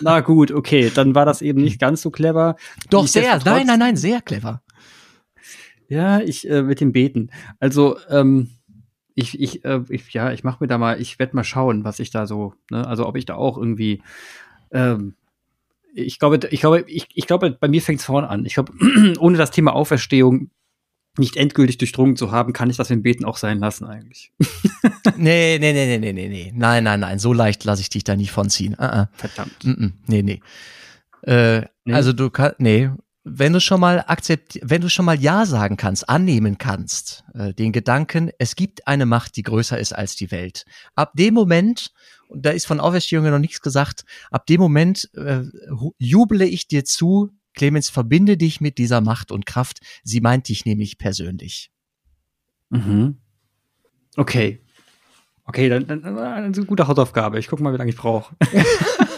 Na gut, okay, dann war das eben nicht ganz so clever. Doch, sehr. Nein, nein, nein, sehr clever. Ja, ich äh, mit dem Beten. Also, ähm, Ich, ich, äh, ich ja, ich mache mir da mal, ich werde mal schauen, was ich da so, ne, also ob ich da auch irgendwie, ähm, ich glaube, ich glaube, ich, ich glaube, bei mir fängt es vorne an. Ich glaube, <clears throat> ohne das Thema Auferstehung nicht endgültig durchdrungen zu haben, kann ich das im Beten auch sein lassen eigentlich. nee, <laughs> nee, nee, nee, nee, nee, nee. Nein, nein, nein, so leicht lasse ich dich da nicht von ziehen. Uh -uh. Verdammt. Mm -mm. Nee, nee. Äh, nee. Also du kannst, nee, wenn du schon mal akzept, wenn du schon mal Ja sagen kannst, annehmen kannst, äh, den Gedanken, es gibt eine Macht, die größer ist als die Welt. Ab dem Moment, und da ist von Auferstehung noch nichts gesagt, ab dem Moment äh, juble ich dir zu, Clemens, verbinde dich mit dieser Macht und Kraft. Sie meint dich nämlich persönlich. Mhm. Okay. Okay, dann, dann, dann eine gute Hausaufgabe. Ich gucke mal, wie lange ich brauche. <laughs>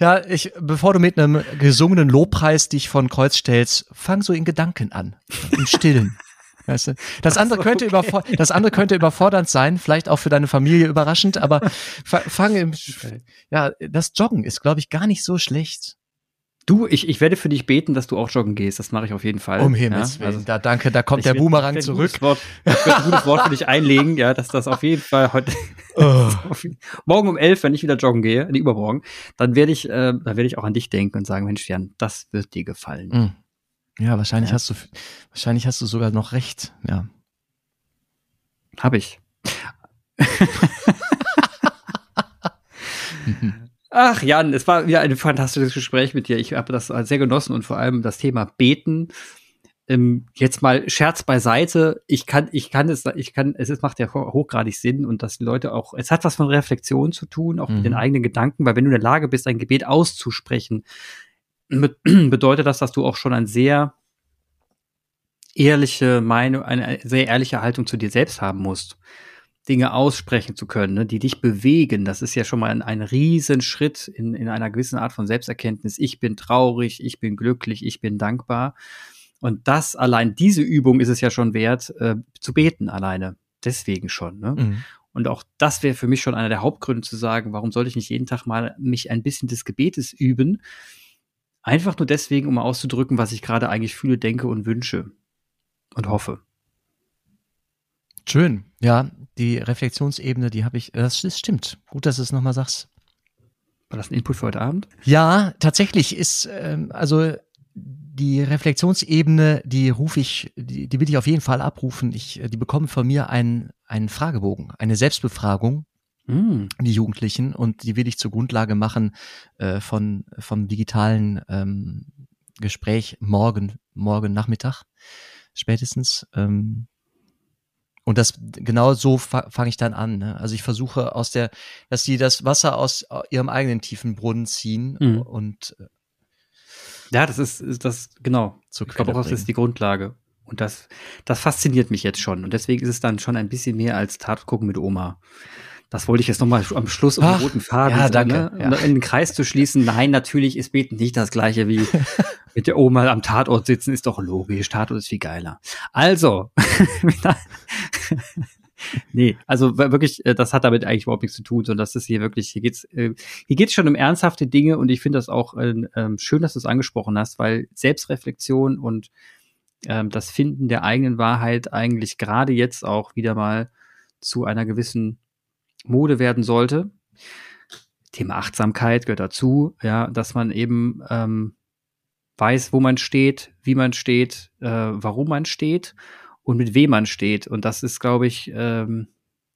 ja, ich, bevor du mit einem gesungenen Lobpreis dich von Kreuz stellst, fang so in Gedanken an. Im Stillen. <laughs> Weißt du? Das andere so, könnte okay. das andere könnte überfordernd sein, vielleicht auch für deine Familie überraschend, aber fang im, ja, das Joggen ist, glaube ich, gar nicht so schlecht. Du, ich, ich werde für dich beten, dass du auch joggen gehst. Das mache ich auf jeden Fall. Um Himmels Willen. Also, da danke, da kommt der Boomerang ich zurück. Wort, ich werde ein gutes Wort für dich einlegen, ja, dass das auf jeden Fall heute <laughs> oh. <laughs> morgen um elf, wenn ich wieder joggen gehe, die übermorgen, dann werde ich, äh, dann werde ich auch an dich denken und sagen, Mensch, Jan, das wird dir gefallen. Mm. Ja, wahrscheinlich ja. hast du, wahrscheinlich hast du sogar noch recht. Ja, habe ich. <laughs> Ach, Jan, es war wieder ein fantastisches Gespräch mit dir. Ich habe das sehr genossen und vor allem das Thema Beten. Ähm, jetzt mal Scherz beiseite. Ich kann, ich kann es, ich kann, es ist, macht ja hochgradig Sinn und dass die Leute auch, es hat was von Reflexion zu tun, auch mhm. mit den mhm. eigenen Gedanken, weil wenn du in der Lage bist, ein Gebet auszusprechen, <clears throat> bedeutet das, dass du auch schon ein sehr ehrliche Meinung, eine sehr ehrliche Haltung zu dir selbst haben musst. Dinge aussprechen zu können, ne, die dich bewegen. Das ist ja schon mal ein, ein Riesenschritt in, in einer gewissen Art von Selbsterkenntnis. Ich bin traurig, ich bin glücklich, ich bin dankbar. Und das allein, diese Übung ist es ja schon wert, äh, zu beten alleine. Deswegen schon. Ne? Mhm. Und auch das wäre für mich schon einer der Hauptgründe zu sagen, warum sollte ich nicht jeden Tag mal mich ein bisschen des Gebetes üben? Einfach nur deswegen, um auszudrücken, was ich gerade eigentlich fühle, denke und wünsche und hoffe. Schön. Ja, die Reflexionsebene, die habe ich, das, das stimmt. Gut, dass du es nochmal sagst. War das ein Input für heute Abend? Ja, tatsächlich ist, ähm, also die Reflexionsebene, die rufe ich, die, die will ich auf jeden Fall abrufen. Ich, die bekommen von mir einen, einen Fragebogen, eine Selbstbefragung, mm. die Jugendlichen, und die will ich zur Grundlage machen äh, von vom digitalen ähm, Gespräch morgen, morgen Nachmittag spätestens. Ähm, und das genau so fa fange ich dann an. Ne? Also ich versuche aus der, dass sie das Wasser aus ihrem eigenen tiefen Brunnen ziehen mhm. und äh, ja, das ist, ist das genau. Zur ich glaube auch, das ist die Grundlage. Und das, das fasziniert mich jetzt schon. Und deswegen ist es dann schon ein bisschen mehr als Tat gucken mit Oma. Das wollte ich jetzt nochmal am Schluss um den roten Faden, ja, danke, ne? ja. in den Kreis zu schließen. Nein, natürlich ist Beten nicht das gleiche wie <laughs> mit der Oma am Tatort sitzen, ist doch logisch. Tatort ist viel geiler. Also, <laughs> nee, also wirklich, äh, das hat damit eigentlich überhaupt nichts zu tun, sondern das ist hier wirklich, hier geht's, äh, hier geht's schon um ernsthafte Dinge und ich finde das auch äh, schön, dass du es angesprochen hast, weil Selbstreflexion und ähm, das Finden der eigenen Wahrheit eigentlich gerade jetzt auch wieder mal zu einer gewissen Mode werden sollte. Thema Achtsamkeit gehört dazu, ja, dass man eben ähm, weiß, wo man steht, wie man steht, äh, warum man steht und mit wem man steht. Und das ist, glaube ich, ähm,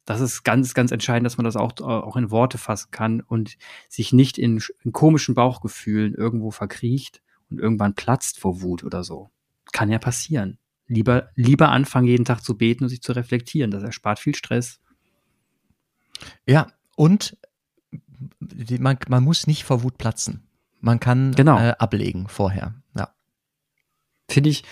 das ist ganz, ganz entscheidend, dass man das auch, auch in Worte fassen kann und sich nicht in, in komischen Bauchgefühlen irgendwo verkriecht und irgendwann platzt vor Wut oder so. Kann ja passieren. Lieber, lieber anfangen, jeden Tag zu beten und sich zu reflektieren. Das erspart viel Stress. Ja, und man, man muss nicht vor Wut platzen. Man kann genau. äh, ablegen vorher. Ja. Finde ich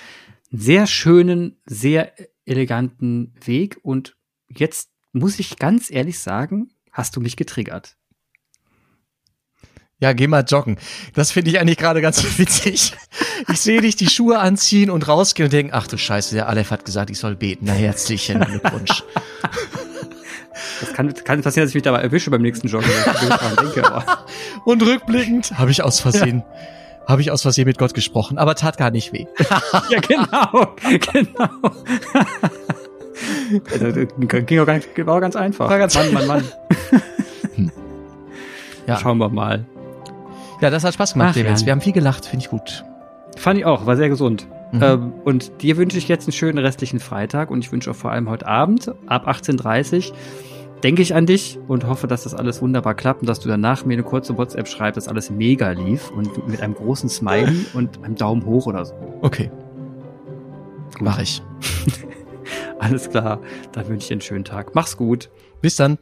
einen sehr schönen, sehr eleganten Weg. Und jetzt muss ich ganz ehrlich sagen, hast du mich getriggert. Ja, geh mal joggen. Das finde ich eigentlich gerade ganz <laughs> witzig. Ich sehe dich die Schuhe anziehen und rausgehen und denken, ach du Scheiße, der Aleph hat gesagt, ich soll beten. Na, herzlichen Glückwunsch. <laughs> Das kann, kann passieren, dass ich mich dabei erwische beim nächsten Joggen. denke, <laughs> Und rückblickend habe ich aus Versehen, ja. habe ich aus Versehen mit Gott gesprochen, aber tat gar nicht weh. <laughs> ja, genau, genau. ging auch ganz, war ganz einfach. War ganz Mann, Mann, Mann. <laughs> Ja. Schauen wir mal. Ja, das hat Spaß gemacht, Ach, Clemens. Jan. Wir haben viel gelacht, finde ich gut. Fand ich auch, war sehr gesund. Mhm. Ähm, und dir wünsche ich jetzt einen schönen restlichen Freitag und ich wünsche auch vor allem heute Abend ab 18.30 Uhr denke ich an dich und hoffe, dass das alles wunderbar klappt und dass du danach mir eine kurze WhatsApp schreibst, dass alles mega lief und mit einem großen Smiley <laughs> und einem Daumen hoch oder so. Okay. Mach ich. <laughs> Alles klar, dann wünsche ich dir einen schönen Tag. Mach's gut. Bis dann.